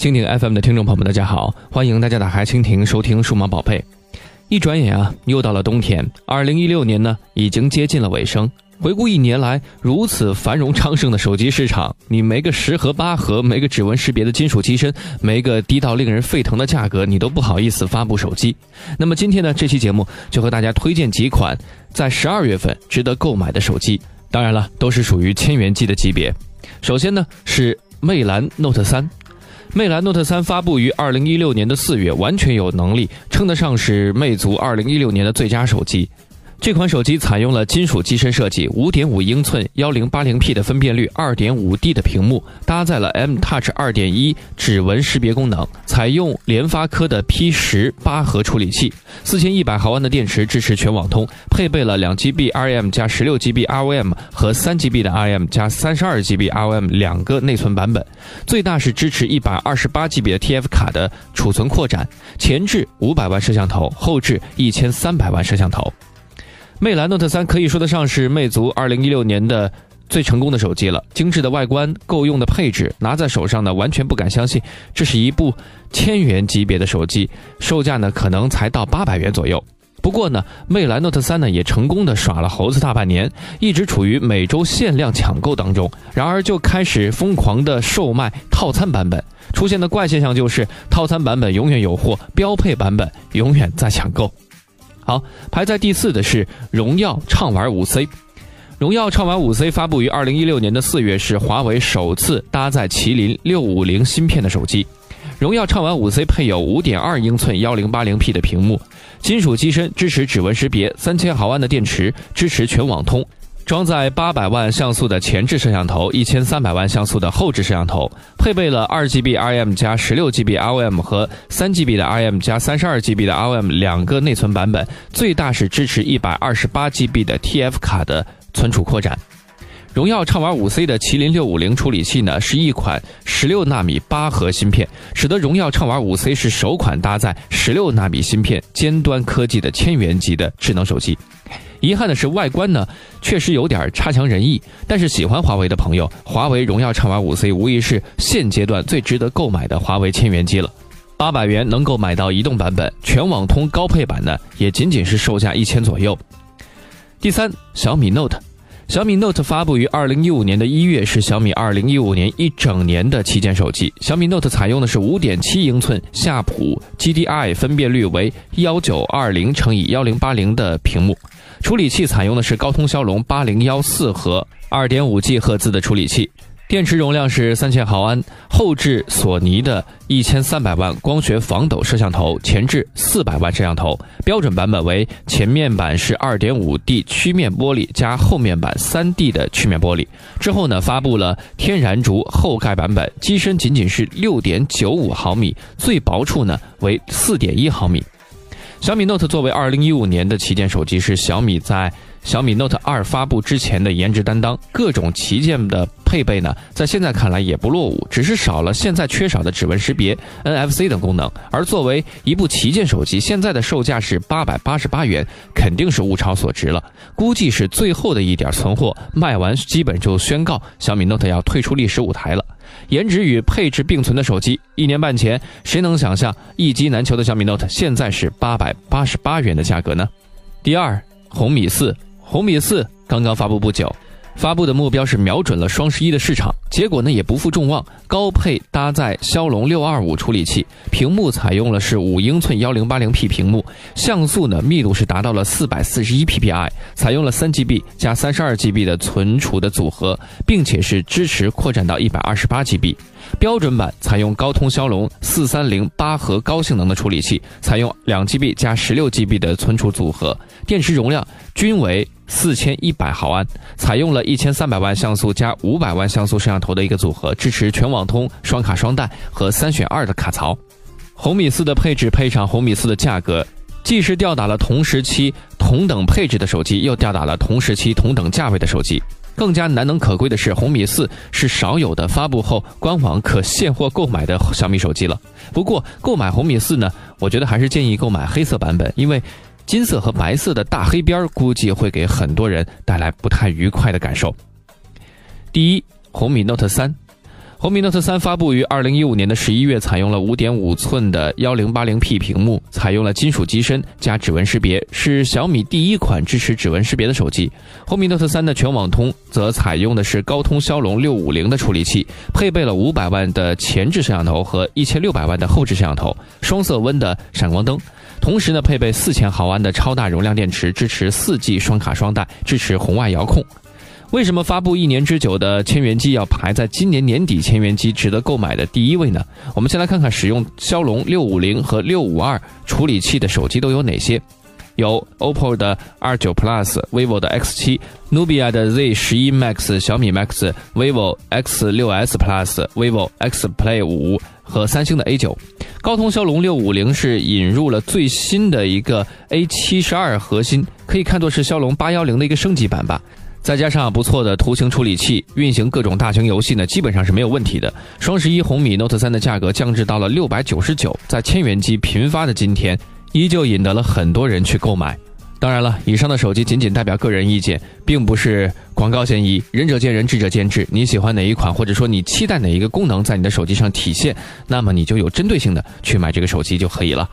蜻蜓 FM 的听众朋友们，大家好，欢迎大家打开蜻蜓收听数码宝贝。一转眼啊，又到了冬天，二零一六年呢已经接近了尾声。回顾一年来如此繁荣昌盛的手机市场，你没个十核八核，没个指纹识别的金属机身，没个低到令人沸腾的价格，你都不好意思发布手机。那么今天呢，这期节目就和大家推荐几款在十二月份值得购买的手机。当然了，都是属于千元机的级别。首先呢是魅蓝 Note 三。魅蓝 Note 三发布于二零一六年的四月，完全有能力称得上是魅族二零一六年的最佳手机。这款手机采用了金属机身设计，五点五英寸幺零八零 P 的分辨率，二点五 D 的屏幕，搭载了 M Touch 二点一指纹识别功能，采用联发科的 P 十八核处理器，四千一百毫安的电池，支持全网通，配备了两 GB RAM 加十六 GB ROM 和三 GB 的 RAM 加三十二 GB ROM 两个内存版本，最大是支持一百二十八 GB 的 TF 卡的储存扩展，前置五百万摄像头，后置一千三百万摄像头。魅蓝 Note 3可以说得上是魅族2016年的最成功的手机了。精致的外观，够用的配置，拿在手上呢，完全不敢相信这是一部千元级别的手机，售价呢可能才到八百元左右。不过呢，魅蓝 Note 3呢也成功的耍了猴子大半年，一直处于每周限量抢购当中。然而就开始疯狂的售卖套餐版本，出现的怪现象就是套餐版本永远有货，标配版本永远在抢购。好，排在第四的是荣耀畅玩五 C。荣耀畅玩五 C 发布于二零一六年的四月，是华为首次搭载麒麟六五零芯片的手机。荣耀畅玩五 C 配有五点二英寸幺零八零 P 的屏幕，金属机身支持指纹识别，三千毫安的电池，支持全网通。装载八百万像素的前置摄像头，一千三百万像素的后置摄像头，配备了二 GB RAM 加十六 GB ROM 和三 GB 的 RAM 加三十二 GB 的 ROM 两个内存版本，最大是支持一百二十八 GB 的 TF 卡的存储扩展。荣耀畅玩五 C 的麒麟六五零处理器呢，是一款十六纳米八核芯片，使得荣耀畅玩五 C 是首款搭载十六纳米芯片尖端科技的千元级的智能手机。遗憾的是，外观呢确实有点差强人意。但是喜欢华为的朋友，华为荣耀畅玩五 C 无疑是现阶段最值得购买的华为千元机了。八百元能够买到移动版本，全网通高配版呢也仅仅是售价一千左右。第三，小米 Note。小米 Note 发布于二零一五年的一月，是小米二零一五年一整年的旗舰手机。小米 Note 采用的是五点七英寸夏普 GDI 分辨率为幺九二零乘以幺零八零的屏幕，处理器采用的是高通骁龙八零幺四核二点五 G 赫兹的处理器。电池容量是三千毫安，后置索尼的一千三百万光学防抖摄像头，前置四百万摄像头。标准版本为前面板是二点五 D 曲面玻璃加后面板三 D 的曲面玻璃。之后呢，发布了天然竹后盖版本，机身仅仅是六点九五毫米，最薄处呢为四点一毫米。小米 Note 作为二零一五年的旗舰手机，是小米在。小米 Note 2发布之前的颜值担当，各种旗舰的配备呢，在现在看来也不落伍，只是少了现在缺少的指纹识别、NFC 等功能。而作为一部旗舰手机，现在的售价是八百八十八元，肯定是物超所值了。估计是最后的一点存货卖完，基本就宣告小米 Note 要退出历史舞台了。颜值与配置并存的手机，一年半前谁能想象一机难求的小米 Note 现在是八百八十八元的价格呢？第二，红米四。红米四刚刚发布不久，发布的目标是瞄准了双十一的市场，结果呢也不负众望，高配搭载骁龙六二五处理器，屏幕采用了是五英寸幺零八零 P 屏幕，像素呢密度是达到了四百四十一 PPI，采用了三 GB 加三十二 GB 的存储的组合，并且是支持扩展到一百二十八 GB。标准版采用高通骁龙四三零八核高性能的处理器，采用两 GB 加十六 GB 的存储组合，电池容量均为四千一百毫安，采用了一千三百万像素加五百万像素摄像头的一个组合，支持全网通、双卡双待和三选二的卡槽。红米四的配置配上红米四的价格，既是吊打了同时期同等配置的手机，又吊打了同时期同等价位的手机。更加难能可贵的是，红米四是少有的发布后官网可现货购买的小米手机了。不过，购买红米四呢，我觉得还是建议购买黑色版本，因为金色和白色的大黑边估计会给很多人带来不太愉快的感受。第一，红米 Note 三，红米 Note 3发布于二零一五年的十一月，采用了五点五寸的幺零八零 P 屏幕，采用了金属机身加指纹识别，是小米第一款支持指纹识别的手机。红米 Note 3的全网通则采用的是高通骁龙六五零的处理器，配备了五百万的前置摄像头和一千六百万的后置摄像头，双色温的闪光灯，同时呢配备四千毫安的超大容量电池，支持四 G 双卡双待，支持红外遥控。为什么发布一年之久的千元机要排在今年年底千元机值得购买的第一位呢？我们先来看看使用骁龙六五零和六五二处理器的手机都有哪些。有 OPPO 的 R 九 Plus、vivo 的 X 七、Nubia 的 Z 十一 Max、小米 Max、vivo X 六 S Plus、vivo X Play 五和三星的 A 九。高通骁龙六五零是引入了最新的一个 A 七十二核心，可以看作是骁龙八幺零的一个升级版吧。再加上不错的图形处理器，运行各种大型游戏呢，基本上是没有问题的。双十一红米 Note 3的价格降至到了六百九十九，在千元机频发的今天，依旧引得了很多人去购买。当然了，以上的手机仅仅代表个人意见，并不是广告嫌疑，仁者见仁，智者见智。你喜欢哪一款，或者说你期待哪一个功能在你的手机上体现，那么你就有针对性的去买这个手机就可以了。